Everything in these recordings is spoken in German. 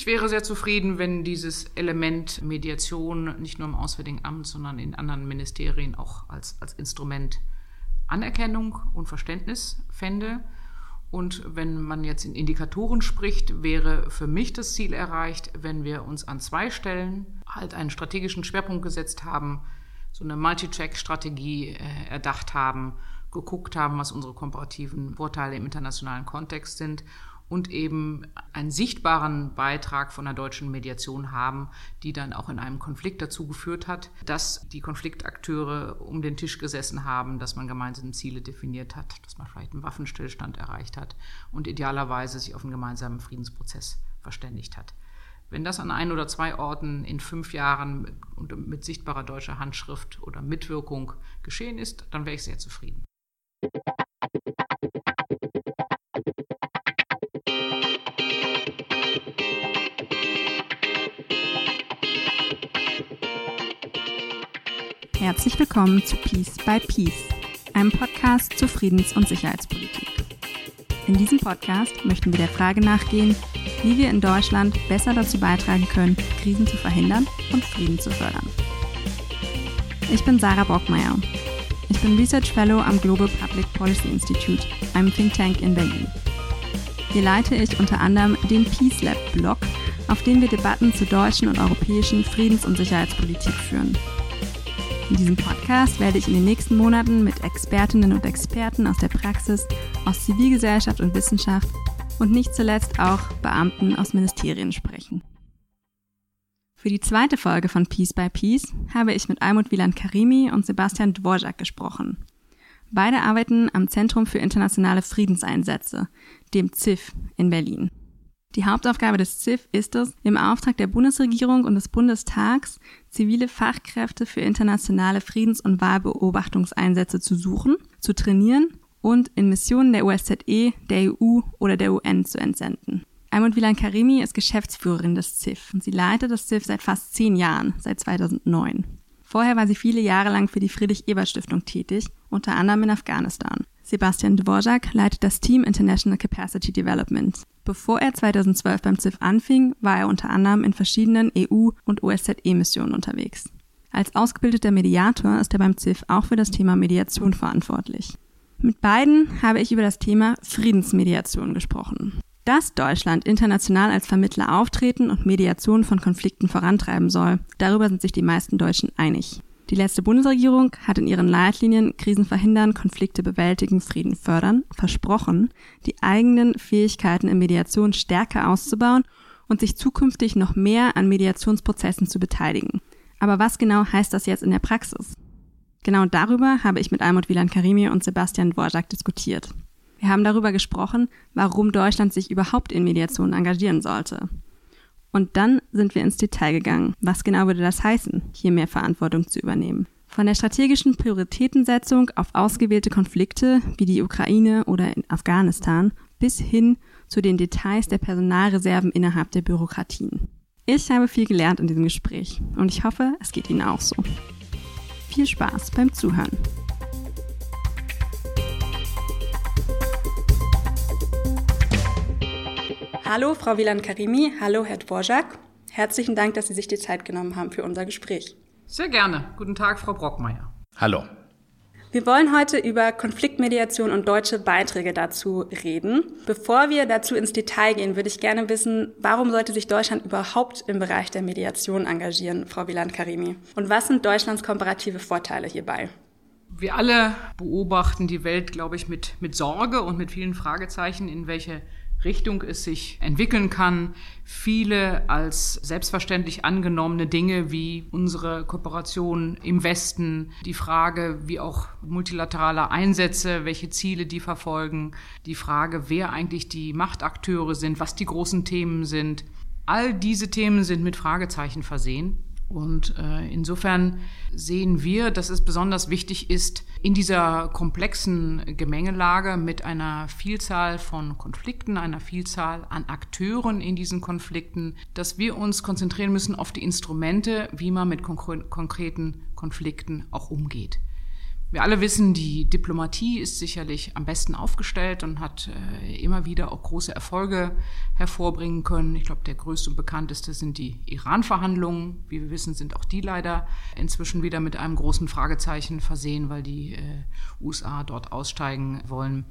Ich wäre sehr zufrieden, wenn dieses Element Mediation nicht nur im Auswärtigen Amt, sondern in anderen Ministerien auch als, als Instrument Anerkennung und Verständnis fände. Und wenn man jetzt in Indikatoren spricht, wäre für mich das Ziel erreicht, wenn wir uns an zwei Stellen halt einen strategischen Schwerpunkt gesetzt haben, so eine Multi-Track-Strategie äh, erdacht haben, geguckt haben, was unsere komparativen Vorteile im internationalen Kontext sind und eben einen sichtbaren Beitrag von der deutschen Mediation haben, die dann auch in einem Konflikt dazu geführt hat, dass die Konfliktakteure um den Tisch gesessen haben, dass man gemeinsame Ziele definiert hat, dass man vielleicht einen Waffenstillstand erreicht hat und idealerweise sich auf einen gemeinsamen Friedensprozess verständigt hat. Wenn das an ein oder zwei Orten in fünf Jahren mit, mit sichtbarer deutscher Handschrift oder Mitwirkung geschehen ist, dann wäre ich sehr zufrieden. Herzlich willkommen zu Peace by Peace, einem Podcast zur Friedens- und Sicherheitspolitik. In diesem Podcast möchten wir der Frage nachgehen, wie wir in Deutschland besser dazu beitragen können, Krisen zu verhindern und Frieden zu fördern. Ich bin Sarah Brockmeier. Ich bin Research Fellow am Global Public Policy Institute, einem Think Tank in Berlin. Hier leite ich unter anderem den Peace Lab Blog, auf dem wir Debatten zur deutschen und europäischen Friedens- und Sicherheitspolitik führen. In diesem Podcast werde ich in den nächsten Monaten mit Expertinnen und Experten aus der Praxis, aus Zivilgesellschaft und Wissenschaft und nicht zuletzt auch Beamten aus Ministerien sprechen. Für die zweite Folge von Peace by Peace habe ich mit Almut Wieland Karimi und Sebastian Dvorak gesprochen. Beide arbeiten am Zentrum für internationale Friedenseinsätze, dem ZIF in Berlin. Die Hauptaufgabe des ZIF ist es, im Auftrag der Bundesregierung und des Bundestags zivile Fachkräfte für internationale Friedens- und Wahlbeobachtungseinsätze zu suchen, zu trainieren und in Missionen der OSZE, der EU oder der UN zu entsenden. Almut Wieland Karimi ist Geschäftsführerin des ZIF und sie leitet das ZIF seit fast zehn Jahren, seit 2009. Vorher war sie viele Jahre lang für die Friedrich-Ebert-Stiftung tätig, unter anderem in Afghanistan. Sebastian Dvorak leitet das Team International Capacity Development. Bevor er 2012 beim ZIF anfing, war er unter anderem in verschiedenen EU- und OSZE-Missionen unterwegs. Als ausgebildeter Mediator ist er beim ZIF auch für das Thema Mediation verantwortlich. Mit beiden habe ich über das Thema Friedensmediation gesprochen. Dass Deutschland international als Vermittler auftreten und Mediation von Konflikten vorantreiben soll, darüber sind sich die meisten Deutschen einig. Die letzte Bundesregierung hat in ihren Leitlinien Krisen verhindern, Konflikte bewältigen, Frieden fördern versprochen, die eigenen Fähigkeiten in Mediation stärker auszubauen und sich zukünftig noch mehr an Mediationsprozessen zu beteiligen. Aber was genau heißt das jetzt in der Praxis? Genau darüber habe ich mit Almut Wieland Karimi und Sebastian Dvorak diskutiert. Wir haben darüber gesprochen, warum Deutschland sich überhaupt in Mediation engagieren sollte. Und dann sind wir ins Detail gegangen. Was genau würde das heißen, hier mehr Verantwortung zu übernehmen? Von der strategischen Prioritätensetzung auf ausgewählte Konflikte wie die Ukraine oder in Afghanistan bis hin zu den Details der Personalreserven innerhalb der Bürokratien. Ich habe viel gelernt in diesem Gespräch und ich hoffe, es geht Ihnen auch so. Viel Spaß beim Zuhören. Hallo, Frau Wieland-Karimi. Hallo, Herr Dvorak. Herzlichen Dank, dass Sie sich die Zeit genommen haben für unser Gespräch. Sehr gerne. Guten Tag, Frau Brockmeier. Hallo. Wir wollen heute über Konfliktmediation und deutsche Beiträge dazu reden. Bevor wir dazu ins Detail gehen, würde ich gerne wissen, warum sollte sich Deutschland überhaupt im Bereich der Mediation engagieren, Frau Wieland-Karimi? Und was sind Deutschlands komparative Vorteile hierbei? Wir alle beobachten die Welt, glaube ich, mit, mit Sorge und mit vielen Fragezeichen, in welche Richtung es sich entwickeln kann. Viele als selbstverständlich angenommene Dinge wie unsere Kooperation im Westen, die Frage, wie auch multilaterale Einsätze, welche Ziele die verfolgen, die Frage, wer eigentlich die Machtakteure sind, was die großen Themen sind. All diese Themen sind mit Fragezeichen versehen. Und äh, insofern sehen wir, dass es besonders wichtig ist, in dieser komplexen Gemengelage mit einer Vielzahl von Konflikten, einer Vielzahl an Akteuren in diesen Konflikten, dass wir uns konzentrieren müssen auf die Instrumente, wie man mit konkreten Konflikten auch umgeht. Wir alle wissen, die Diplomatie ist sicherlich am besten aufgestellt und hat äh, immer wieder auch große Erfolge hervorbringen können. Ich glaube, der größte und bekannteste sind die Iran-Verhandlungen. Wie wir wissen, sind auch die leider inzwischen wieder mit einem großen Fragezeichen versehen, weil die äh, USA dort aussteigen wollen.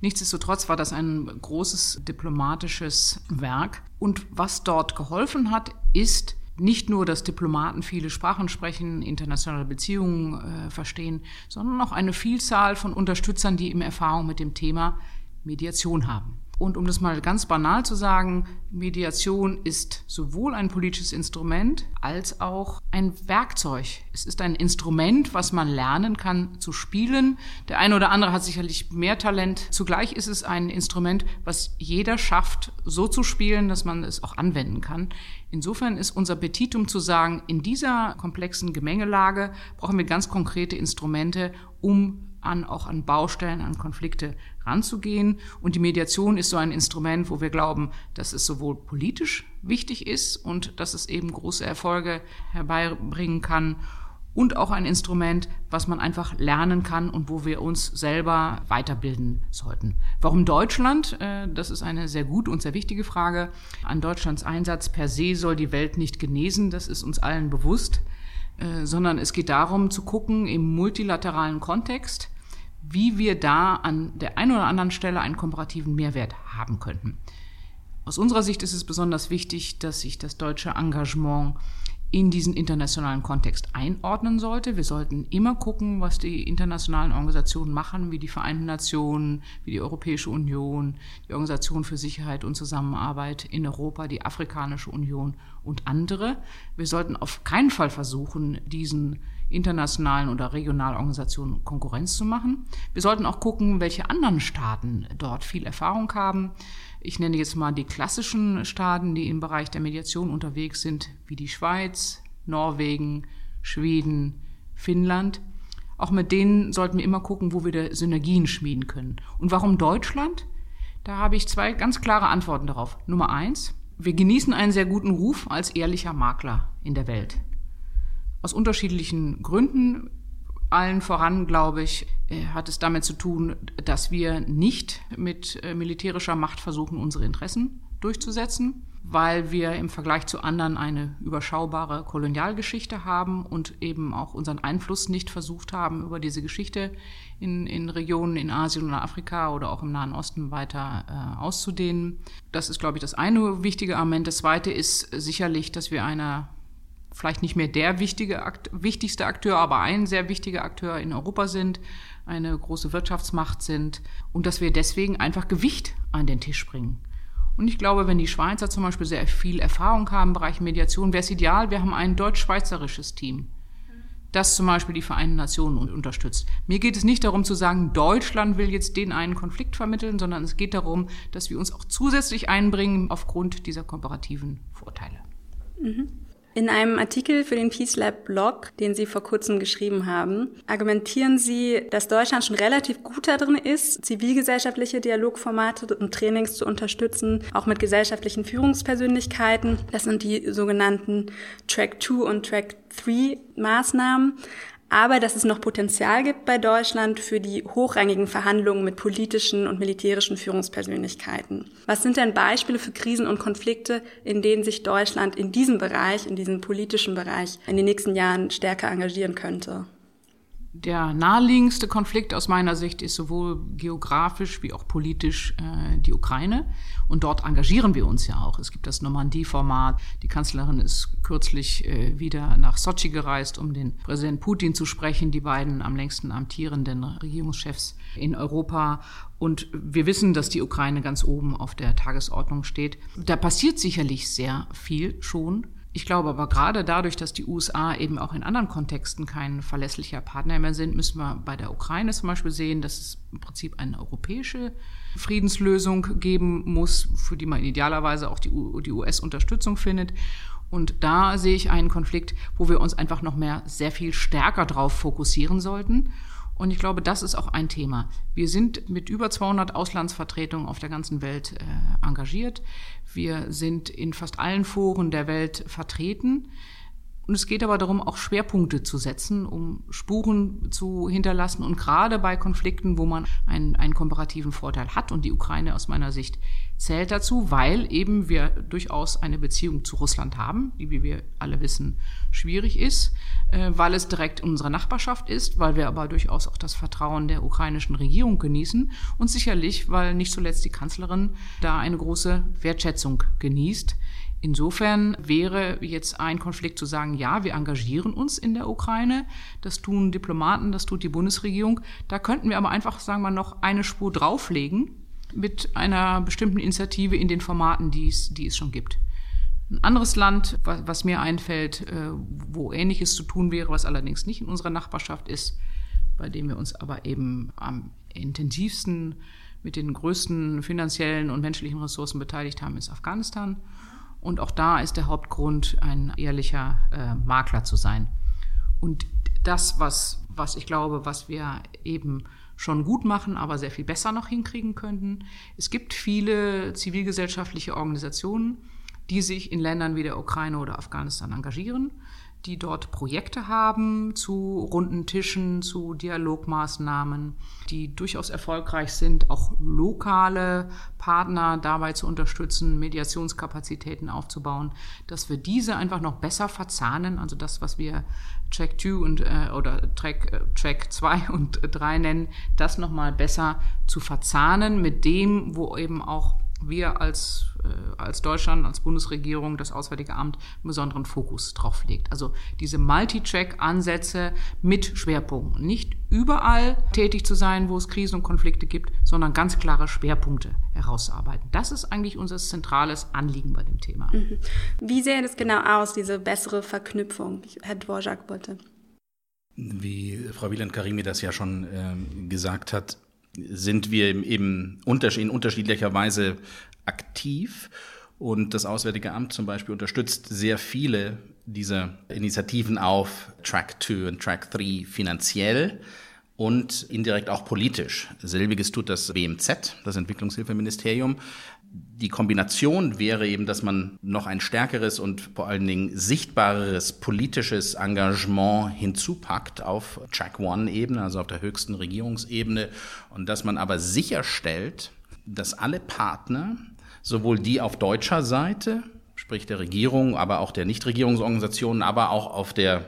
Nichtsdestotrotz war das ein großes diplomatisches Werk. Und was dort geholfen hat, ist, nicht nur, dass Diplomaten viele Sprachen sprechen, internationale Beziehungen äh, verstehen, sondern auch eine Vielzahl von Unterstützern, die eben Erfahrung mit dem Thema Mediation haben. Und um das mal ganz banal zu sagen, Mediation ist sowohl ein politisches Instrument als auch ein Werkzeug. Es ist ein Instrument, was man lernen kann zu spielen. Der eine oder andere hat sicherlich mehr Talent. Zugleich ist es ein Instrument, was jeder schafft, so zu spielen, dass man es auch anwenden kann. Insofern ist unser Petitum zu sagen, in dieser komplexen Gemengelage brauchen wir ganz konkrete Instrumente, um an, auch an Baustellen, an Konflikte ranzugehen. Und die Mediation ist so ein Instrument, wo wir glauben, dass es sowohl politisch wichtig ist und dass es eben große Erfolge herbeibringen kann und auch ein Instrument, was man einfach lernen kann und wo wir uns selber weiterbilden sollten. Warum Deutschland? Äh, das ist eine sehr gute und sehr wichtige Frage. An Deutschlands Einsatz per se soll die Welt nicht genesen, das ist uns allen bewusst, äh, sondern es geht darum zu gucken im multilateralen Kontext, wie wir da an der einen oder anderen Stelle einen komparativen Mehrwert haben könnten. Aus unserer Sicht ist es besonders wichtig, dass sich das deutsche Engagement in diesen internationalen Kontext einordnen sollte. Wir sollten immer gucken, was die internationalen Organisationen machen, wie die Vereinten Nationen, wie die Europäische Union, die Organisation für Sicherheit und Zusammenarbeit in Europa, die Afrikanische Union und andere. Wir sollten auf keinen Fall versuchen, diesen internationalen oder regionalen Organisationen Konkurrenz zu machen. Wir sollten auch gucken, welche anderen Staaten dort viel Erfahrung haben. Ich nenne jetzt mal die klassischen Staaten, die im Bereich der Mediation unterwegs sind, wie die Schweiz, Norwegen, Schweden, Finnland. Auch mit denen sollten wir immer gucken, wo wir Synergien schmieden können. Und warum Deutschland? Da habe ich zwei ganz klare Antworten darauf. Nummer eins, wir genießen einen sehr guten Ruf als ehrlicher Makler in der Welt. Aus unterschiedlichen Gründen. Allen voran, glaube ich, äh, hat es damit zu tun, dass wir nicht mit äh, militärischer Macht versuchen, unsere Interessen durchzusetzen, weil wir im Vergleich zu anderen eine überschaubare Kolonialgeschichte haben und eben auch unseren Einfluss nicht versucht haben, über diese Geschichte in, in Regionen in Asien oder Afrika oder auch im Nahen Osten weiter äh, auszudehnen. Das ist, glaube ich, das eine wichtige Argument. Das zweite ist sicherlich, dass wir einer vielleicht nicht mehr der wichtige, wichtigste Akteur, aber ein sehr wichtiger Akteur in Europa sind, eine große Wirtschaftsmacht sind und dass wir deswegen einfach Gewicht an den Tisch bringen. Und ich glaube, wenn die Schweizer zum Beispiel sehr viel Erfahrung haben im Bereich Mediation, wäre es ideal, wir haben ein deutsch-schweizerisches Team, das zum Beispiel die Vereinten Nationen unterstützt. Mir geht es nicht darum zu sagen, Deutschland will jetzt den einen Konflikt vermitteln, sondern es geht darum, dass wir uns auch zusätzlich einbringen aufgrund dieser komparativen Vorteile. Mhm. In einem Artikel für den Peace Lab Blog, den Sie vor kurzem geschrieben haben, argumentieren Sie, dass Deutschland schon relativ gut darin ist, zivilgesellschaftliche Dialogformate und Trainings zu unterstützen, auch mit gesellschaftlichen Führungspersönlichkeiten. Das sind die sogenannten Track 2 und Track 3 Maßnahmen aber dass es noch Potenzial gibt bei Deutschland für die hochrangigen Verhandlungen mit politischen und militärischen Führungspersönlichkeiten. Was sind denn Beispiele für Krisen und Konflikte, in denen sich Deutschland in diesem Bereich, in diesem politischen Bereich in den nächsten Jahren stärker engagieren könnte? Der naheliegendste Konflikt aus meiner Sicht ist sowohl geografisch wie auch politisch äh, die Ukraine. Und dort engagieren wir uns ja auch. Es gibt das Normandie-Format. Die Kanzlerin ist kürzlich äh, wieder nach Sochi gereist, um den Präsident Putin zu sprechen, die beiden am längsten amtierenden Regierungschefs in Europa. Und wir wissen, dass die Ukraine ganz oben auf der Tagesordnung steht. Da passiert sicherlich sehr viel schon. Ich glaube aber gerade dadurch, dass die USA eben auch in anderen Kontexten kein verlässlicher Partner mehr sind, müssen wir bei der Ukraine zum Beispiel sehen, dass es im Prinzip eine europäische Friedenslösung geben muss, für die man idealerweise auch die, die US-Unterstützung findet. Und da sehe ich einen Konflikt, wo wir uns einfach noch mehr sehr viel stärker drauf fokussieren sollten. Und ich glaube, das ist auch ein Thema. Wir sind mit über 200 Auslandsvertretungen auf der ganzen Welt äh, engagiert. Wir sind in fast allen Foren der Welt vertreten. Und es geht aber darum, auch Schwerpunkte zu setzen, um Spuren zu hinterlassen. Und gerade bei Konflikten, wo man einen, einen komparativen Vorteil hat, und die Ukraine aus meiner Sicht zählt dazu, weil eben wir durchaus eine Beziehung zu Russland haben, die, wie wir alle wissen, schwierig ist, äh, weil es direkt in unserer Nachbarschaft ist, weil wir aber durchaus auch das Vertrauen der ukrainischen Regierung genießen und sicherlich, weil nicht zuletzt die Kanzlerin da eine große Wertschätzung genießt Insofern wäre jetzt ein Konflikt zu sagen, ja, wir engagieren uns in der Ukraine, das tun Diplomaten, das tut die Bundesregierung. Da könnten wir aber einfach, sagen wir, noch eine Spur drauflegen mit einer bestimmten Initiative in den Formaten, die es, die es schon gibt. Ein anderes Land, was, was mir einfällt, äh, wo Ähnliches zu tun wäre, was allerdings nicht in unserer Nachbarschaft ist, bei dem wir uns aber eben am intensivsten mit den größten finanziellen und menschlichen Ressourcen beteiligt haben, ist Afghanistan. Und auch da ist der Hauptgrund, ein ehrlicher äh, Makler zu sein. Und das, was, was ich glaube, was wir eben schon gut machen, aber sehr viel besser noch hinkriegen könnten. Es gibt viele zivilgesellschaftliche Organisationen, die sich in Ländern wie der Ukraine oder Afghanistan engagieren die dort Projekte haben zu runden Tischen, zu Dialogmaßnahmen, die durchaus erfolgreich sind, auch lokale Partner dabei zu unterstützen, Mediationskapazitäten aufzubauen, dass wir diese einfach noch besser verzahnen, also das, was wir Track 2 und äh, oder Track äh, Track 2 und 3 nennen, das nochmal besser zu verzahnen mit dem, wo eben auch wir als, äh, als Deutschland, als Bundesregierung, das Auswärtige Amt einen besonderen Fokus drauf legt. Also diese Multi-Track-Ansätze mit Schwerpunkten. Nicht überall tätig zu sein, wo es Krisen und Konflikte gibt, sondern ganz klare Schwerpunkte herauszuarbeiten. Das ist eigentlich unser zentrales Anliegen bei dem Thema. Mhm. Wie sähe das genau aus, diese bessere Verknüpfung? Herr Dvorak bitte. Wie Frau Wieland-Karimi das ja schon ähm, gesagt hat, sind wir eben in unterschiedlicher Weise aktiv. Und das Auswärtige Amt zum Beispiel unterstützt sehr viele dieser Initiativen auf Track 2 und Track 3 finanziell und indirekt auch politisch. Selbiges tut das BMZ, das Entwicklungshilfeministerium, die Kombination wäre eben, dass man noch ein stärkeres und vor allen Dingen sichtbareres politisches Engagement hinzupackt auf Track One-Ebene, also auf der höchsten Regierungsebene, und dass man aber sicherstellt, dass alle Partner, sowohl die auf deutscher Seite, sprich der Regierung, aber auch der Nichtregierungsorganisationen, aber auch auf der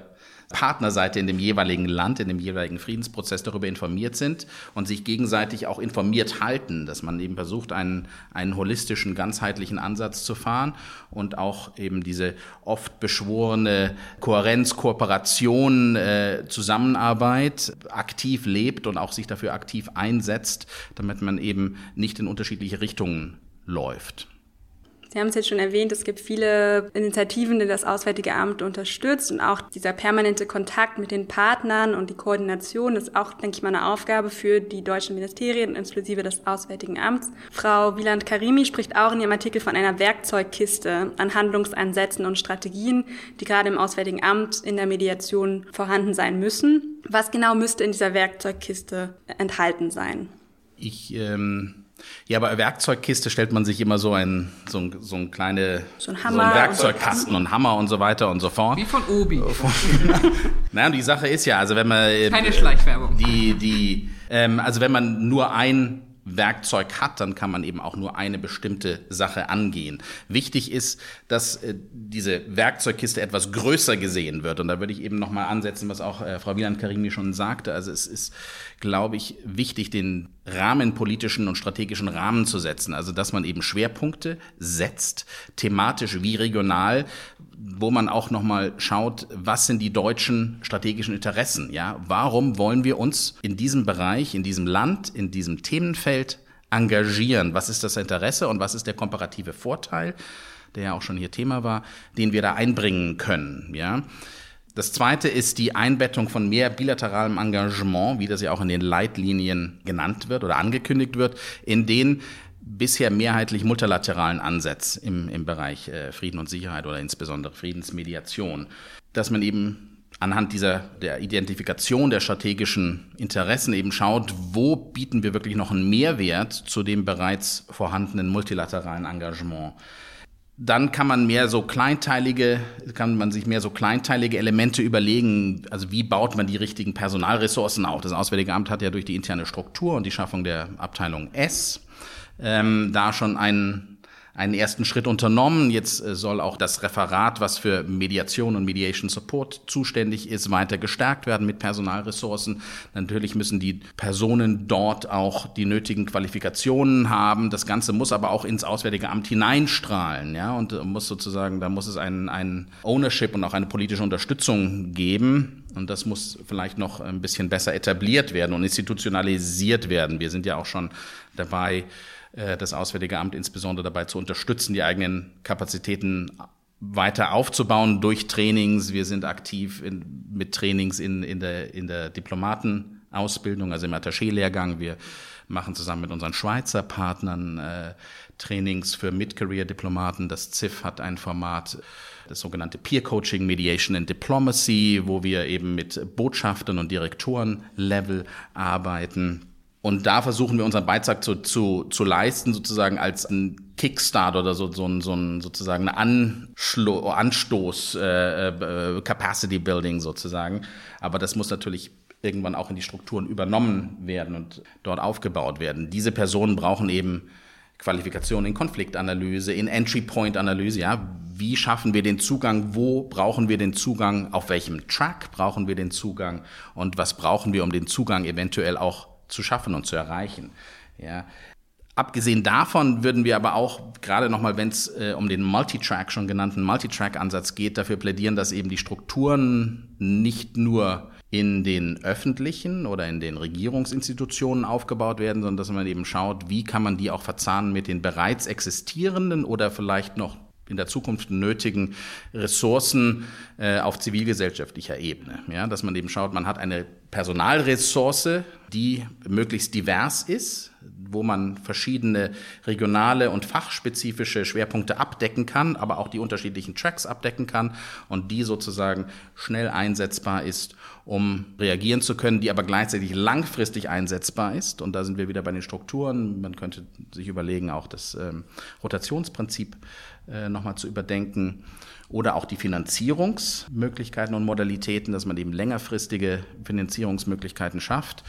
Partnerseite in dem jeweiligen Land, in dem jeweiligen Friedensprozess darüber informiert sind und sich gegenseitig auch informiert halten, dass man eben versucht, einen, einen holistischen, ganzheitlichen Ansatz zu fahren und auch eben diese oft beschworene Kohärenz, Kooperation, äh, Zusammenarbeit aktiv lebt und auch sich dafür aktiv einsetzt, damit man eben nicht in unterschiedliche Richtungen läuft. Sie haben es jetzt schon erwähnt, es gibt viele Initiativen, die das Auswärtige Amt unterstützt und auch dieser permanente Kontakt mit den Partnern und die Koordination ist auch, denke ich mal, eine Aufgabe für die deutschen Ministerien, inklusive des Auswärtigen Amts. Frau Wieland-Karimi spricht auch in ihrem Artikel von einer Werkzeugkiste an Handlungsansätzen und Strategien, die gerade im Auswärtigen Amt in der Mediation vorhanden sein müssen. Was genau müsste in dieser Werkzeugkiste enthalten sein? Ich ähm ja, aber Werkzeugkiste stellt man sich immer so ein so ein, so ein kleine so ein, Hammer so ein Werkzeugkasten und, und Hammer und so weiter und so fort. Wie von Obi. naja, die Sache ist ja, also wenn man keine Schleichwerbung. Die die ähm, also wenn man nur ein Werkzeug hat, dann kann man eben auch nur eine bestimmte Sache angehen. Wichtig ist, dass äh, diese Werkzeugkiste etwas größer gesehen wird. Und da würde ich eben nochmal ansetzen, was auch äh, Frau Wieland-Karimi schon sagte. Also es ist, glaube ich, wichtig, den rahmenpolitischen und strategischen Rahmen zu setzen. Also dass man eben Schwerpunkte setzt, thematisch wie regional, wo man auch nochmal schaut, was sind die deutschen strategischen Interessen? Ja, warum wollen wir uns in diesem Bereich, in diesem Land, in diesem Themenfeld engagieren? Was ist das Interesse und was ist der komparative Vorteil, der ja auch schon hier Thema war, den wir da einbringen können? Ja. Das zweite ist die Einbettung von mehr bilateralem Engagement, wie das ja auch in den Leitlinien genannt wird oder angekündigt wird, in den bisher mehrheitlich multilateralen Ansatz im, im Bereich äh, Frieden und Sicherheit oder insbesondere Friedensmediation, dass man eben anhand dieser der Identifikation der strategischen Interessen eben schaut, wo bieten wir wirklich noch einen Mehrwert zu dem bereits vorhandenen multilateralen Engagement. Dann kann man mehr so kleinteilige, kann man sich mehr so kleinteilige Elemente überlegen. Also wie baut man die richtigen Personalressourcen auf? Das Auswärtige Amt hat ja durch die interne Struktur und die Schaffung der Abteilung S ähm, da schon einen einen ersten Schritt unternommen. Jetzt äh, soll auch das Referat, was für Mediation und Mediation Support zuständig ist, weiter gestärkt werden mit Personalressourcen. Natürlich müssen die Personen dort auch die nötigen Qualifikationen haben. Das Ganze muss aber auch ins Auswärtige Amt hineinstrahlen, ja, und äh, muss sozusagen, da muss es ein, ein Ownership und auch eine politische Unterstützung geben. Und das muss vielleicht noch ein bisschen besser etabliert werden und institutionalisiert werden. Wir sind ja auch schon dabei, das Auswärtige Amt insbesondere dabei zu unterstützen, die eigenen Kapazitäten weiter aufzubauen durch Trainings. Wir sind aktiv in, mit Trainings in, in der, in der Diplomatenausbildung, also im Attaché-Lehrgang. Wir machen zusammen mit unseren Schweizer Partnern äh, Trainings für Mid-Career-Diplomaten. Das CIF hat ein Format, das sogenannte Peer Coaching, Mediation and Diplomacy, wo wir eben mit Botschaftern und Direktoren-Level arbeiten. Und da versuchen wir unseren Beitrag zu, zu, zu leisten, sozusagen als ein Kickstart oder so, so, ein, so ein, sozusagen ein Anschlo Anstoß, äh, äh, Capacity Building sozusagen. Aber das muss natürlich irgendwann auch in die Strukturen übernommen werden und dort aufgebaut werden. Diese Personen brauchen eben Qualifikation in Konfliktanalyse, in Entry Point Analyse, ja. Wie schaffen wir den Zugang? Wo brauchen wir den Zugang? Auf welchem Track brauchen wir den Zugang? Und was brauchen wir, um den Zugang eventuell auch zu schaffen und zu erreichen. Ja. Abgesehen davon würden wir aber auch, gerade nochmal, wenn es äh, um den Multitrack, schon genannten Multitrack-Ansatz geht, dafür plädieren, dass eben die Strukturen nicht nur in den öffentlichen oder in den Regierungsinstitutionen aufgebaut werden, sondern dass man eben schaut, wie kann man die auch verzahnen mit den bereits existierenden oder vielleicht noch in der Zukunft nötigen Ressourcen äh, auf zivilgesellschaftlicher Ebene. Ja, dass man eben schaut, man hat eine Personalressource, die möglichst divers ist, wo man verschiedene regionale und fachspezifische Schwerpunkte abdecken kann, aber auch die unterschiedlichen Tracks abdecken kann und die sozusagen schnell einsetzbar ist, um reagieren zu können, die aber gleichzeitig langfristig einsetzbar ist. Und da sind wir wieder bei den Strukturen. Man könnte sich überlegen, auch das ähm, Rotationsprinzip äh, nochmal zu überdenken. Oder auch die Finanzierungsmöglichkeiten und Modalitäten, dass man eben längerfristige Finanzierungsmöglichkeiten schafft.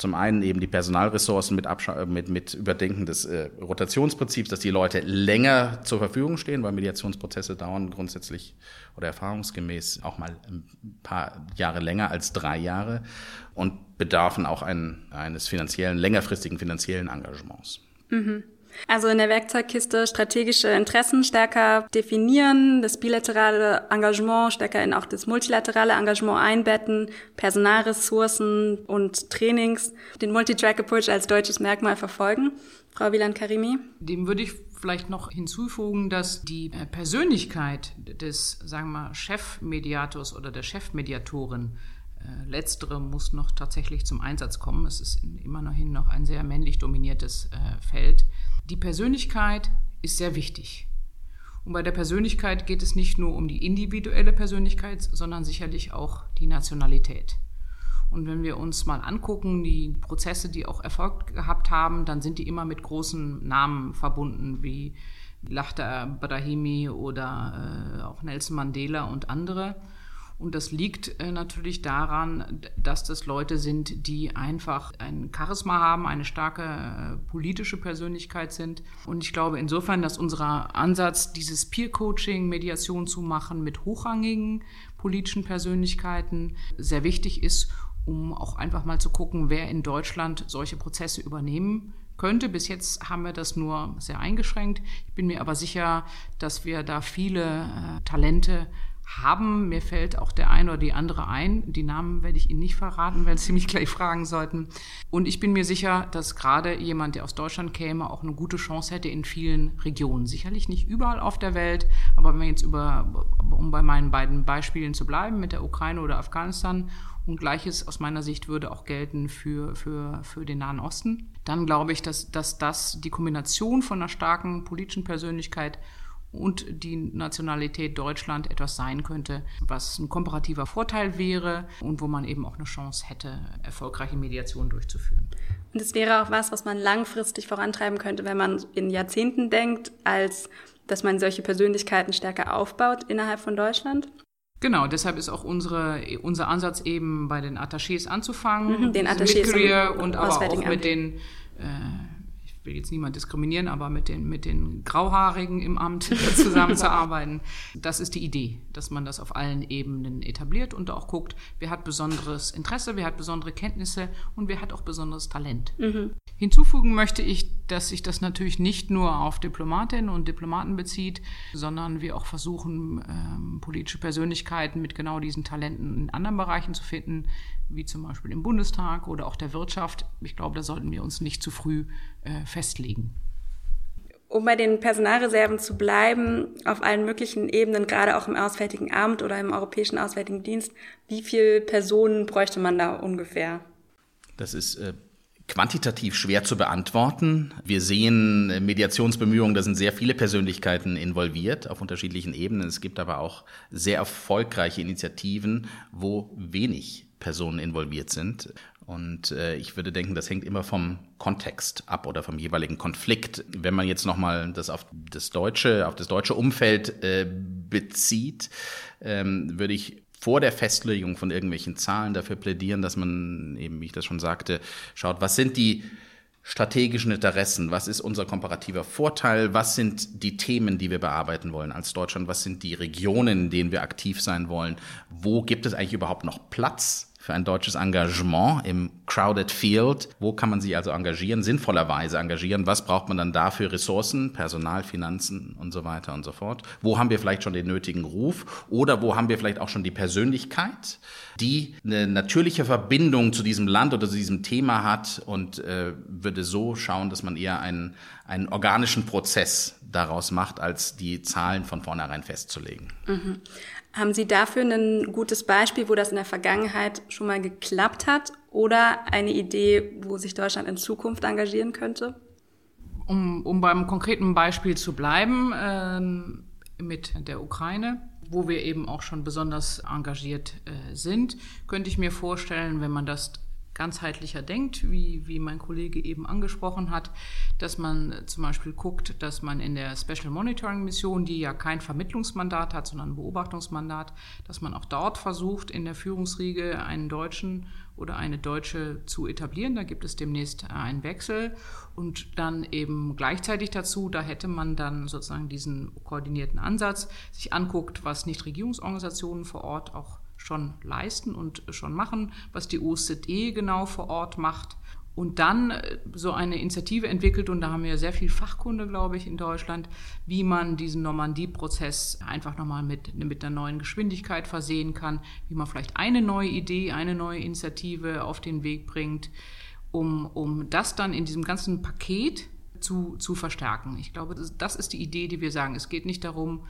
Zum einen eben die Personalressourcen mit, Abscha mit, mit Überdenken des äh, Rotationsprinzips, dass die Leute länger zur Verfügung stehen, weil Mediationsprozesse dauern grundsätzlich oder erfahrungsgemäß auch mal ein paar Jahre länger als drei Jahre und bedarfen auch ein, eines finanziellen, längerfristigen finanziellen Engagements. Mhm. Also in der Werkzeugkiste strategische Interessen stärker definieren, das bilaterale Engagement stärker in auch das multilaterale Engagement einbetten, Personalressourcen und Trainings, den Multitrack-Approach als deutsches Merkmal verfolgen. Frau Wieland-Karimi? Dem würde ich vielleicht noch hinzufügen, dass die äh, Persönlichkeit des, sagen wir mal, Chefmediators oder der Chefmediatorin letztere muss noch tatsächlich zum Einsatz kommen. Es ist immerhin noch ein sehr männlich dominiertes äh, Feld. Die Persönlichkeit ist sehr wichtig. Und bei der Persönlichkeit geht es nicht nur um die individuelle Persönlichkeit, sondern sicherlich auch die Nationalität. Und wenn wir uns mal angucken, die Prozesse, die auch Erfolg gehabt haben, dann sind die immer mit großen Namen verbunden, wie Lachta Brahimi oder äh, auch Nelson Mandela und andere. Und das liegt äh, natürlich daran, dass das Leute sind, die einfach ein Charisma haben, eine starke äh, politische Persönlichkeit sind. Und ich glaube insofern, dass unser Ansatz, dieses Peer-Coaching, Mediation zu machen mit hochrangigen politischen Persönlichkeiten, sehr wichtig ist, um auch einfach mal zu gucken, wer in Deutschland solche Prozesse übernehmen könnte. Bis jetzt haben wir das nur sehr eingeschränkt. Ich bin mir aber sicher, dass wir da viele äh, Talente haben. Mir fällt auch der eine oder die andere ein. Die Namen werde ich Ihnen nicht verraten, wenn Sie mich gleich fragen sollten. Und ich bin mir sicher, dass gerade jemand, der aus Deutschland käme, auch eine gute Chance hätte in vielen Regionen. Sicherlich nicht überall auf der Welt, aber wenn wir jetzt über, um bei meinen beiden Beispielen zu bleiben, mit der Ukraine oder Afghanistan, und gleiches aus meiner Sicht würde auch gelten für, für, für den Nahen Osten, dann glaube ich, dass, dass das die Kombination von einer starken politischen Persönlichkeit und die Nationalität Deutschland etwas sein könnte, was ein komparativer Vorteil wäre und wo man eben auch eine Chance hätte, erfolgreiche Mediation durchzuführen. Und es wäre auch was, was man langfristig vorantreiben könnte, wenn man in Jahrzehnten denkt, als dass man solche Persönlichkeiten stärker aufbaut innerhalb von Deutschland? Genau, deshalb ist auch unsere, unser Ansatz eben bei den Attachés anzufangen, mhm, den Attachés und aber auch mit den äh, will jetzt niemand diskriminieren, aber mit den, mit den Grauhaarigen im Amt zusammenzuarbeiten. Das ist die Idee, dass man das auf allen Ebenen etabliert und auch guckt, wer hat besonderes Interesse, wer hat besondere Kenntnisse und wer hat auch besonderes Talent. Mhm. Hinzufügen möchte ich, dass sich das natürlich nicht nur auf Diplomatinnen und Diplomaten bezieht, sondern wir auch versuchen, ähm, politische Persönlichkeiten mit genau diesen Talenten in anderen Bereichen zu finden, wie zum Beispiel im Bundestag oder auch der Wirtschaft. Ich glaube, da sollten wir uns nicht zu früh äh, festlegen. Um bei den Personalreserven zu bleiben, auf allen möglichen Ebenen, gerade auch im Auswärtigen Amt oder im Europäischen Auswärtigen Dienst, wie viele Personen bräuchte man da ungefähr? Das ist äh, quantitativ schwer zu beantworten. Wir sehen äh, Mediationsbemühungen, da sind sehr viele Persönlichkeiten involviert auf unterschiedlichen Ebenen. Es gibt aber auch sehr erfolgreiche Initiativen, wo wenig Personen involviert sind. Und äh, ich würde denken, das hängt immer vom Kontext ab oder vom jeweiligen Konflikt. Wenn man jetzt nochmal das auf das deutsche, auf das deutsche Umfeld äh, bezieht, ähm, würde ich vor der Festlegung von irgendwelchen Zahlen dafür plädieren, dass man eben, wie ich das schon sagte, schaut, was sind die strategischen Interessen, was ist unser komparativer Vorteil, was sind die Themen, die wir bearbeiten wollen als Deutschland, was sind die Regionen, in denen wir aktiv sein wollen, wo gibt es eigentlich überhaupt noch Platz für ein deutsches Engagement im Crowded Field. Wo kann man sich also engagieren, sinnvollerweise engagieren? Was braucht man dann dafür? Ressourcen, Personal, Finanzen und so weiter und so fort. Wo haben wir vielleicht schon den nötigen Ruf oder wo haben wir vielleicht auch schon die Persönlichkeit, die eine natürliche Verbindung zu diesem Land oder zu diesem Thema hat und äh, würde so schauen, dass man eher einen, einen organischen Prozess daraus macht, als die Zahlen von vornherein festzulegen. Mhm. Haben Sie dafür ein gutes Beispiel, wo das in der Vergangenheit schon mal geklappt hat oder eine Idee, wo sich Deutschland in Zukunft engagieren könnte? Um, um beim konkreten Beispiel zu bleiben, äh, mit der Ukraine, wo wir eben auch schon besonders engagiert äh, sind, könnte ich mir vorstellen, wenn man das ganzheitlicher denkt, wie, wie mein Kollege eben angesprochen hat, dass man zum Beispiel guckt, dass man in der Special Monitoring Mission, die ja kein Vermittlungsmandat hat, sondern ein Beobachtungsmandat, dass man auch dort versucht, in der Führungsriege einen Deutschen oder eine Deutsche zu etablieren. Da gibt es demnächst einen Wechsel und dann eben gleichzeitig dazu, da hätte man dann sozusagen diesen koordinierten Ansatz, sich anguckt, was Nichtregierungsorganisationen vor Ort auch schon leisten und schon machen, was die OSZE genau vor Ort macht. Und dann äh, so eine Initiative entwickelt, und da haben wir sehr viel Fachkunde, glaube ich, in Deutschland, wie man diesen Normandie-Prozess einfach nochmal mit, mit einer neuen Geschwindigkeit versehen kann, wie man vielleicht eine neue Idee, eine neue Initiative auf den Weg bringt, um, um das dann in diesem ganzen Paket zu, zu verstärken. Ich glaube, das, das ist die Idee, die wir sagen. Es geht nicht darum,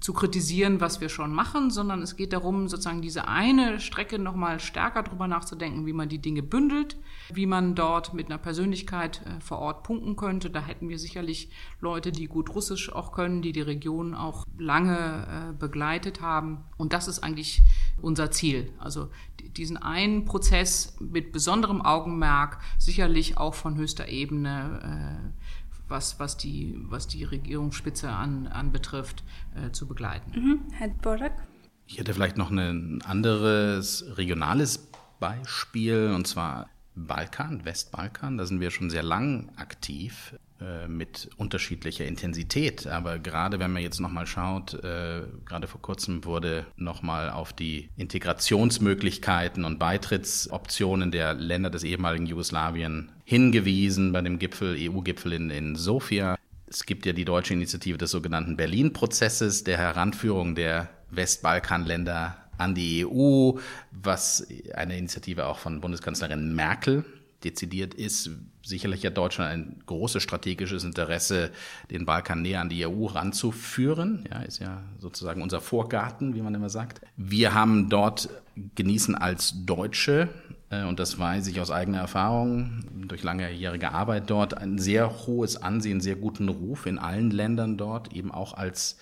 zu kritisieren, was wir schon machen, sondern es geht darum, sozusagen diese eine Strecke nochmal stärker drüber nachzudenken, wie man die Dinge bündelt, wie man dort mit einer Persönlichkeit äh, vor Ort punkten könnte. Da hätten wir sicherlich Leute, die gut Russisch auch können, die die Region auch lange äh, begleitet haben. Und das ist eigentlich unser Ziel. Also diesen einen Prozess mit besonderem Augenmerk, sicherlich auch von höchster Ebene, äh, was, was, die, was die Regierungsspitze an, anbetrifft, äh, zu begleiten. Mhm. Herr Borak? Ich hätte vielleicht noch ein anderes regionales Beispiel, und zwar Balkan, Westbalkan. Da sind wir schon sehr lang aktiv. Äh, mit unterschiedlicher Intensität. Aber gerade wenn man jetzt nochmal schaut, äh, gerade vor kurzem wurde nochmal auf die Integrationsmöglichkeiten und Beitrittsoptionen der Länder des ehemaligen Jugoslawien hingewiesen bei dem Gipfel, EU-Gipfel in, in Sofia. Es gibt ja die deutsche Initiative des sogenannten Berlin-Prozesses, der Heranführung der Westbalkanländer an die EU, was eine Initiative auch von Bundeskanzlerin Merkel dezidiert ist, sicherlich hat Deutschland ein großes strategisches Interesse, den Balkan näher an die EU ranzuführen. Ja, ist ja sozusagen unser Vorgarten, wie man immer sagt. Wir haben dort genießen als Deutsche, äh, und das weiß ich aus eigener Erfahrung, durch langjährige Arbeit dort, ein sehr hohes Ansehen, sehr guten Ruf in allen Ländern dort, eben auch als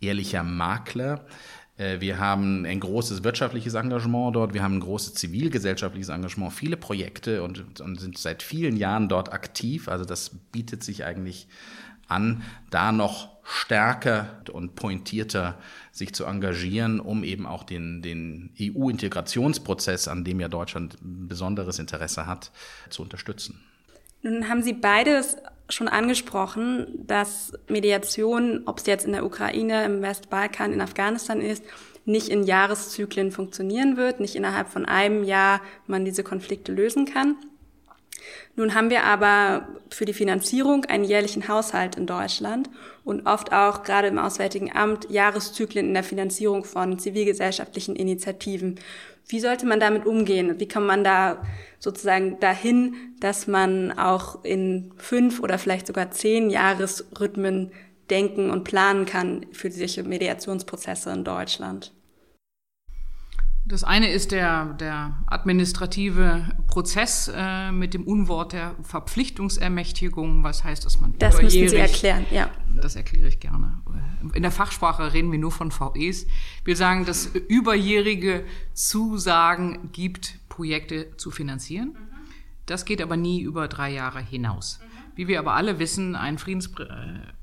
ehrlicher Makler. Äh, wir haben ein großes wirtschaftliches Engagement dort, wir haben ein großes zivilgesellschaftliches Engagement, viele Projekte und, und, sind seit vielen Jahren dort aktiv. Also das bietet sich eigentlich an, da noch stärker und pointierter sich zu engagieren, um eben auch den, den EU-Integrationsprozess, an dem ja Deutschland ein besonderes Interesse hat, zu unterstützen. Nun haben Sie beides schon angesprochen, dass Mediation, ob es jetzt in der Ukraine, im Westbalkan, in Afghanistan ist, nicht in Jahreszyklen funktionieren wird, nicht innerhalb von einem Jahr man diese Konflikte lösen kann. Nun haben wir aber für die Finanzierung einen jährlichen Haushalt in Deutschland und oft auch gerade im Auswärtigen Amt Jahreszyklen in der Finanzierung von zivilgesellschaftlichen Initiativen. Wie sollte man damit umgehen? Wie kann man da sozusagen dahin, dass man auch in fünf oder vielleicht sogar zehn Jahresrhythmen denken und planen kann für solche Mediationsprozesse in Deutschland? Das eine ist der, der administrative Prozess äh, mit dem Unwort der Verpflichtungsermächtigung. Was heißt, dass man Das müssen Sie erklären, ja. Das erkläre ich gerne. In der Fachsprache reden wir nur von VEs. Wir sagen, dass überjährige Zusagen gibt, Projekte zu finanzieren. Das geht aber nie über drei Jahre hinaus. Wie wir aber alle wissen, ein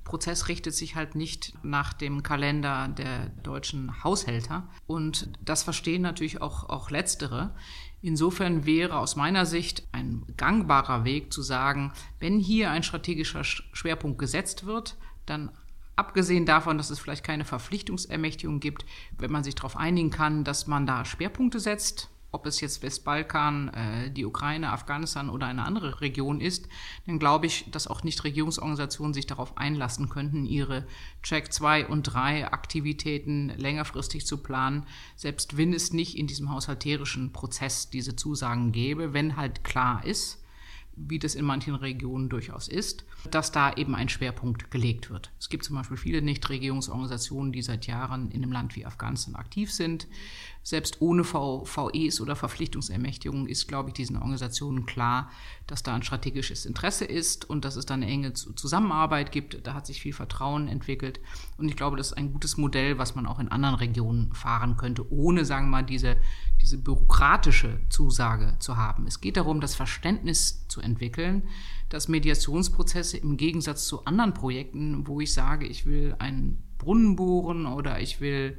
Friedensprozess richtet sich halt nicht nach dem Kalender der deutschen Haushälter. Und das verstehen natürlich auch, auch Letztere. Insofern wäre aus meiner Sicht ein gangbarer Weg zu sagen, wenn hier ein strategischer Schwerpunkt gesetzt wird, dann Abgesehen davon, dass es vielleicht keine Verpflichtungsermächtigung gibt, wenn man sich darauf einigen kann, dass man da Schwerpunkte setzt, ob es jetzt Westbalkan, äh, die Ukraine, Afghanistan oder eine andere Region ist, dann glaube ich, dass auch Nichtregierungsorganisationen sich darauf einlassen könnten, ihre Check 2 und 3 Aktivitäten längerfristig zu planen, selbst wenn es nicht in diesem haushalterischen Prozess diese Zusagen gäbe, wenn halt klar ist, wie das in manchen Regionen durchaus ist, dass da eben ein Schwerpunkt gelegt wird. Es gibt zum Beispiel viele Nichtregierungsorganisationen, die seit Jahren in einem Land wie Afghanistan aktiv sind. Selbst ohne VEs oder Verpflichtungsermächtigungen ist, glaube ich, diesen Organisationen klar, dass da ein strategisches Interesse ist und dass es da eine enge Zusammenarbeit gibt. Da hat sich viel Vertrauen entwickelt. Und ich glaube, das ist ein gutes Modell, was man auch in anderen Regionen fahren könnte, ohne, sagen wir mal, diese, diese bürokratische Zusage zu haben. Es geht darum, das Verständnis zu entwickeln, dass Mediationsprozesse im Gegensatz zu anderen Projekten, wo ich sage, ich will einen Brunnen bohren oder ich will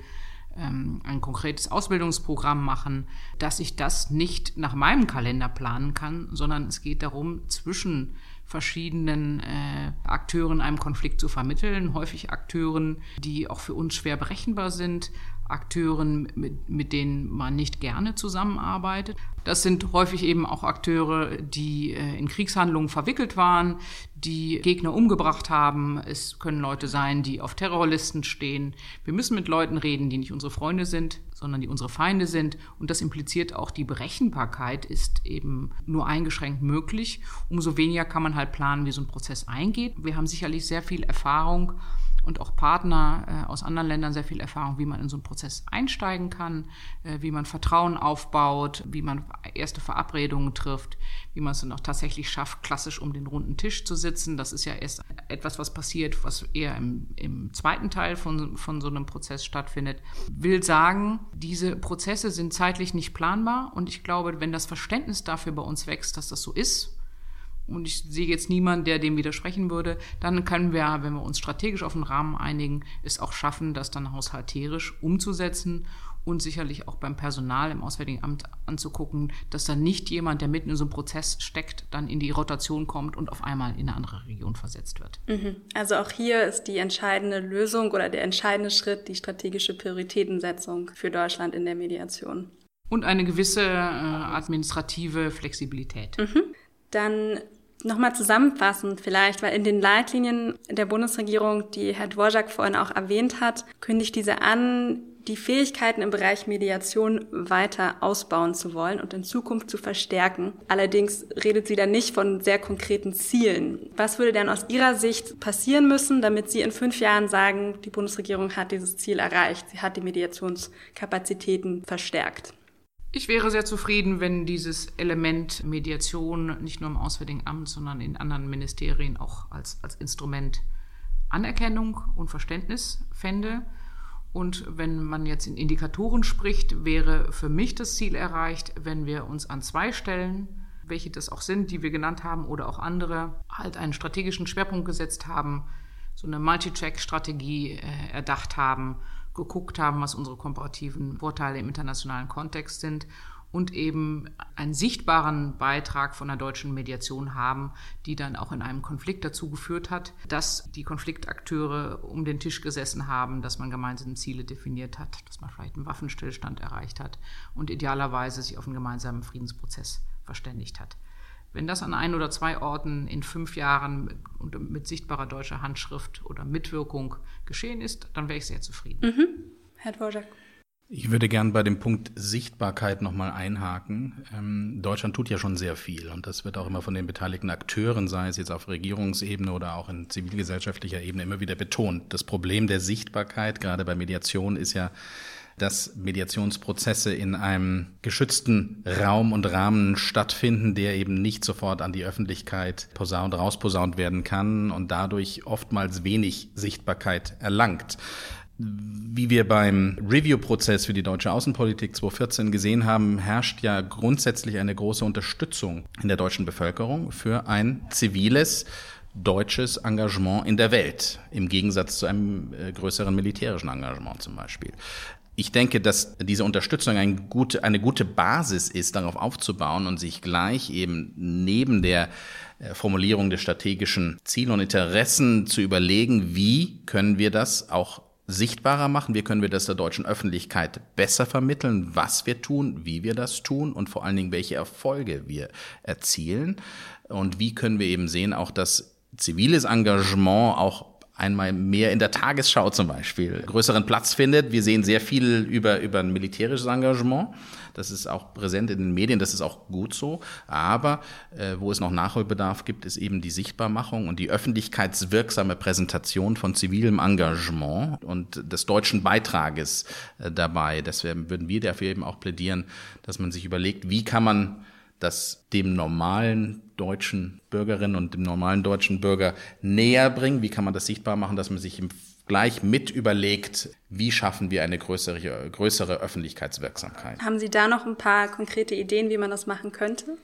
ähm, ein konkretes Ausbildungsprogramm machen, dass ich das nicht nach meinem Kalender planen kann, sondern es geht darum, zwischen verschiedenen äh, Akteuren einem Konflikt zu vermitteln, häufig Akteuren, die auch für uns schwer berechenbar sind, Akteuren, mit, mit denen man nicht gerne zusammenarbeitet. Das sind häufig eben auch Akteure, die äh, in Kriegshandlungen verwickelt waren, die Gegner umgebracht haben. Es können Leute sein, die auf Terrorlisten stehen. Wir müssen mit Leuten reden, die nicht unsere Freunde sind, sondern die unsere Feinde sind. Und das impliziert auch, die Berechenbarkeit ist eben nur eingeschränkt möglich. Umso weniger kann man halt planen, wie so ein Prozess eingeht. Wir haben sicherlich sehr viel Erfahrung und auch Partner äh, aus anderen Ländern sehr viel Erfahrung, wie man in so einen Prozess einsteigen kann, äh, wie man Vertrauen aufbaut, wie man erste Verabredungen trifft, wie man es dann auch tatsächlich schafft, klassisch um den runden Tisch zu sitzen. Das ist ja erst etwas, was passiert, was eher im, im zweiten Teil von, von so einem Prozess stattfindet. Will sagen, diese Prozesse sind zeitlich nicht planbar und ich glaube, wenn das Verständnis dafür bei uns wächst, dass das so ist, und ich sehe jetzt niemanden, der dem widersprechen würde, dann können wir, wenn wir uns strategisch auf einen Rahmen einigen, es auch schaffen, das dann haushalterisch umzusetzen und sicherlich auch beim Personal im Auswärtigen Amt anzugucken, dass dann nicht jemand, der mitten in so einem Prozess steckt, dann in die Rotation kommt und auf einmal in eine andere Region versetzt wird. Mhm. Also auch hier ist die entscheidende Lösung oder der entscheidende Schritt die strategische Prioritätensetzung für Deutschland in der Mediation. Und eine gewisse äh, administrative Flexibilität. Mhm. Dann Nochmal zusammenfassend vielleicht, weil in den Leitlinien der Bundesregierung, die Herr Dvorak vorhin auch erwähnt hat, kündigt diese an, die Fähigkeiten im Bereich Mediation weiter ausbauen zu wollen und in Zukunft zu verstärken. Allerdings redet sie da nicht von sehr konkreten Zielen. Was würde denn aus Ihrer Sicht passieren müssen, damit Sie in fünf Jahren sagen, die Bundesregierung hat dieses Ziel erreicht, sie hat die Mediationskapazitäten verstärkt? Ich wäre sehr zufrieden, wenn dieses Element Mediation nicht nur im Auswärtigen Amt, sondern in anderen Ministerien auch als, als Instrument Anerkennung und Verständnis fände. Und wenn man jetzt in Indikatoren spricht, wäre für mich das Ziel erreicht, wenn wir uns an zwei Stellen, welche das auch sind, die wir genannt haben oder auch andere, halt einen strategischen Schwerpunkt gesetzt haben, so eine Multi-Track-Strategie äh, erdacht haben, geguckt haben, was unsere komparativen Vorteile im internationalen Kontext sind und eben einen sichtbaren Beitrag von der deutschen Mediation haben, die dann auch in einem Konflikt dazu geführt hat, dass die Konfliktakteure um den Tisch gesessen haben, dass man gemeinsame Ziele definiert hat, dass man vielleicht einen Waffenstillstand erreicht hat und idealerweise sich auf einen gemeinsamen Friedensprozess verständigt hat. Wenn das an ein oder zwei Orten in fünf Jahren mit, mit sichtbarer deutscher Handschrift oder Mitwirkung geschehen ist, dann wäre ich sehr zufrieden. Mhm. Herr Dvorak. Ich würde gern bei dem Punkt Sichtbarkeit nochmal einhaken. Ähm, Deutschland tut ja schon sehr viel und das wird auch immer von den beteiligten Akteuren, sei es jetzt auf Regierungsebene oder auch in zivilgesellschaftlicher Ebene, immer wieder betont. Das Problem der Sichtbarkeit, gerade bei Mediation, ist ja, dass Mediationsprozesse in einem geschützten Raum und Rahmen stattfinden, der eben nicht sofort an die Öffentlichkeit posaunt, rausposaunt werden kann und dadurch oftmals wenig Sichtbarkeit erlangt. Wie wir beim Review-Prozess für die deutsche Außenpolitik 2014 gesehen haben, herrscht ja grundsätzlich eine große Unterstützung in der deutschen Bevölkerung für ein ziviles deutsches Engagement in der Welt, im Gegensatz zu einem äh, größeren militärischen Engagement zum Beispiel. Ich denke, dass diese Unterstützung eine gute, eine gute Basis ist, darauf aufzubauen und sich gleich eben neben der äh, Formulierung der strategischen Ziele und Interessen zu überlegen, wie können wir das auch sichtbarer machen? Wie können wir das der deutschen Öffentlichkeit besser vermitteln, was wir tun, wie wir das tun und vor allen Dingen, welche Erfolge wir erzielen? Und wie können wir eben sehen, auch dass ziviles Engagement auch einmal mehr in der Tagesschau zum Beispiel größeren Platz findet. Wir sehen sehr viel über, über ein militärisches Engagement. Das ist auch präsent in den Medien, das ist auch gut so. Aber äh, wo es noch Nachholbedarf gibt, ist eben die Sichtbarmachung und die öffentlichkeitswirksame Präsentation von zivilem Engagement und des deutschen Beitrages äh, dabei. Deswegen würden wir dafür eben auch plädieren, dass man sich überlegt, wie kann man das dem normalen deutschen Bürgerinnen und dem normalen deutschen Bürger näher bringen? Wie kann man das sichtbar machen, dass man sich gleich mit überlegt, wie schaffen wir eine größere, größere Öffentlichkeitswirksamkeit? Haben Sie da noch ein paar konkrete Ideen, wie man das machen könnte?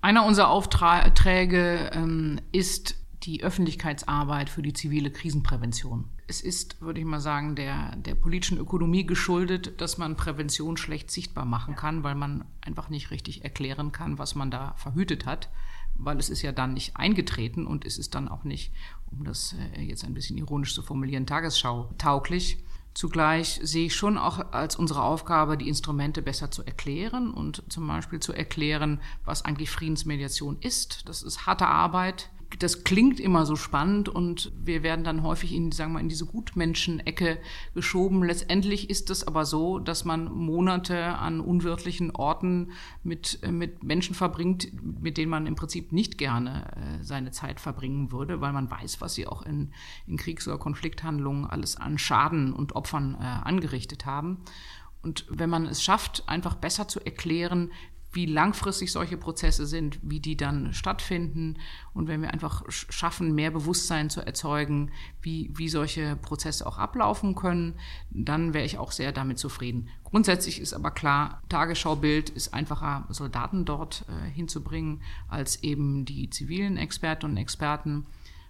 Einer unserer Aufträge ähm, ist die Öffentlichkeitsarbeit für die zivile Krisenprävention. Es ist, würde ich mal sagen, der, der politischen Ökonomie geschuldet, dass man Prävention schlecht sichtbar machen kann, weil man einfach nicht richtig erklären kann, was man da verhütet hat, weil es ist ja dann nicht eingetreten und es ist dann auch nicht, um das äh, jetzt ein bisschen ironisch zu formulieren, Tagesschau tauglich. Zugleich sehe ich schon auch als unsere Aufgabe, die Instrumente besser zu erklären und zum Beispiel zu erklären, was eigentlich Friedensmediation ist. Das ist harte Arbeit, das klingt immer so spannend und wir werden dann häufig in, sagen wir, in diese Gutmenschen-Ecke geschoben. Letztendlich ist es aber so, dass man Monate an unwirtlichen Orten mit, mit Menschen verbringt, mit denen man im Prinzip nicht gerne äh, seine Zeit verbringen würde, weil man weiß, was sie auch in, in Kriegs- oder Konflikthandlungen alles an Schaden und Opfern äh, angerichtet haben. Und wenn man es schafft, einfach besser zu erklären, wie langfristig solche Prozesse sind, wie die dann stattfinden und wenn wir einfach schaffen, mehr Bewusstsein zu erzeugen, wie, wie solche Prozesse auch ablaufen können, dann wäre ich auch sehr damit zufrieden. Grundsätzlich ist aber klar, Tagesschaubild ist einfacher, Soldaten dort äh, hinzubringen, als eben die zivilen Expertinnen und Experten.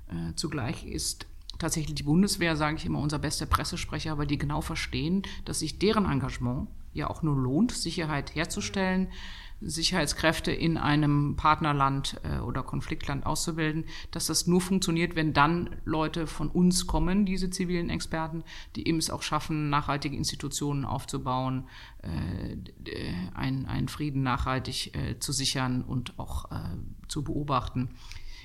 Äh, zugleich ist tatsächlich die Bundeswehr, sage ich immer, unser bester Pressesprecher, weil die genau verstehen, dass sich deren Engagement ja auch nur lohnt, Sicherheit herzustellen, Sicherheitskräfte in einem Partnerland äh, oder Konfliktland auszubilden, dass das nur funktioniert, wenn dann Leute von uns kommen, diese zivilen Experten, die eben es auch schaffen, nachhaltige Institutionen aufzubauen, äh, einen Frieden nachhaltig äh, zu sichern und auch zu beobachten.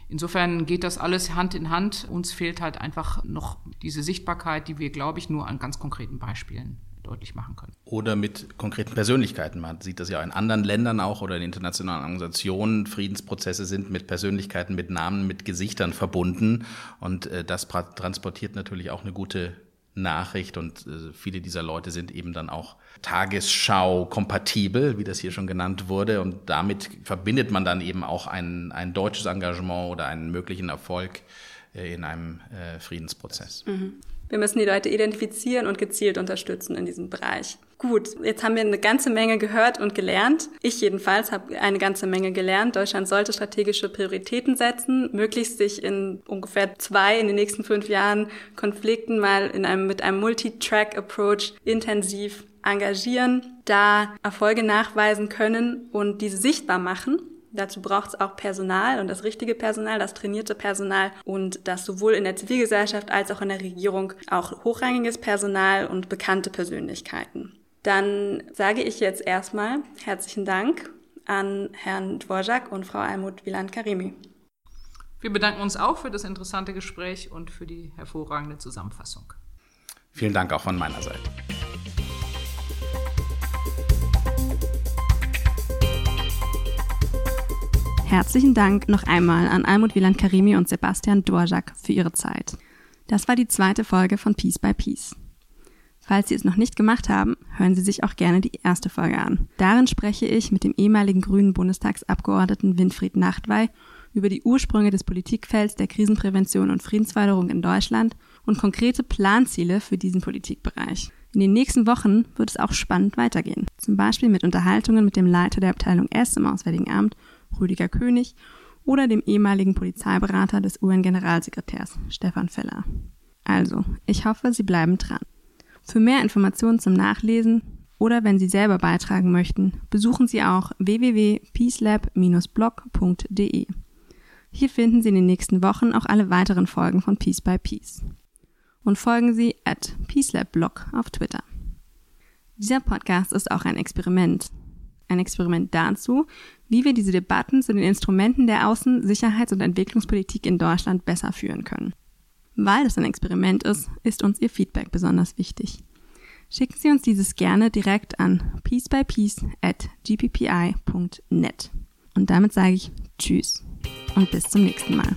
Insofern geht das alles Hand in Hand. Uns fehlt halt einfach noch diese Sichtbarkeit, die wir, glaube ich, nur an ganz konkreten Beispielen deutlich machen können. Oder mit konkreten Persönlichkeiten. Man sieht das ja in anderen Ländern auch oder in internationalen Organisationen. Friedensprozesse sind mit Persönlichkeiten, mit Namen, mit Gesichtern verbunden. Und äh, das transportiert natürlich auch eine gute Nachricht und äh, viele dieser Leute sind eben dann auch Tagesschau kompatibel, wie das hier schon genannt wurde und damit verbindet man dann eben auch ein, ein deutsches Engagement oder einen möglichen Erfolg äh, in einem äh, Friedensprozess. Mhm. Wir müssen die Leute identifizieren und gezielt unterstützen in diesem Bereich. Gut, jetzt haben wir eine ganze Menge gehört und gelernt. Ich jedenfalls habe eine ganze Menge gelernt. Deutschland sollte strategische Prioritäten setzen, möglichst sich in ungefähr zwei in den nächsten fünf Jahren Konflikten mal in einem, mit einem Multi-Track-Approach intensiv engagieren, da Erfolge nachweisen können und diese sichtbar machen. Dazu braucht es auch Personal und das richtige Personal, das trainierte Personal und das sowohl in der Zivilgesellschaft als auch in der Regierung auch hochrangiges Personal und bekannte Persönlichkeiten. Dann sage ich jetzt erstmal herzlichen Dank an Herrn Dvorak und Frau Almut Wieland-Karimi. Wir bedanken uns auch für das interessante Gespräch und für die hervorragende Zusammenfassung. Vielen Dank auch von meiner Seite. Herzlichen Dank noch einmal an Almut Wieland Karimi und Sebastian Dvorak für ihre Zeit. Das war die zweite Folge von Peace by Peace. Falls Sie es noch nicht gemacht haben, hören Sie sich auch gerne die erste Folge an. Darin spreche ich mit dem ehemaligen grünen Bundestagsabgeordneten Winfried Nachtwey über die Ursprünge des Politikfelds der Krisenprävention und Friedensförderung in Deutschland und konkrete Planziele für diesen Politikbereich. In den nächsten Wochen wird es auch spannend weitergehen. Zum Beispiel mit Unterhaltungen mit dem Leiter der Abteilung S im Auswärtigen Amt Rüdiger König oder dem ehemaligen Polizeiberater des UN-Generalsekretärs Stefan Feller. Also, ich hoffe, Sie bleiben dran. Für mehr Informationen zum Nachlesen oder wenn Sie selber beitragen möchten, besuchen Sie auch www.peacelab-blog.de. Hier finden Sie in den nächsten Wochen auch alle weiteren Folgen von Peace by Peace. Und folgen Sie at peacelabblog auf Twitter. Dieser Podcast ist auch ein Experiment. Ein Experiment dazu, wie wir diese Debatten zu den Instrumenten der Außen-, Sicherheits- und Entwicklungspolitik in Deutschland besser führen können. Weil es ein Experiment ist, ist uns Ihr Feedback besonders wichtig. Schicken Sie uns dieses gerne direkt an piecebypiece at gppi.net. Und damit sage ich Tschüss und bis zum nächsten Mal.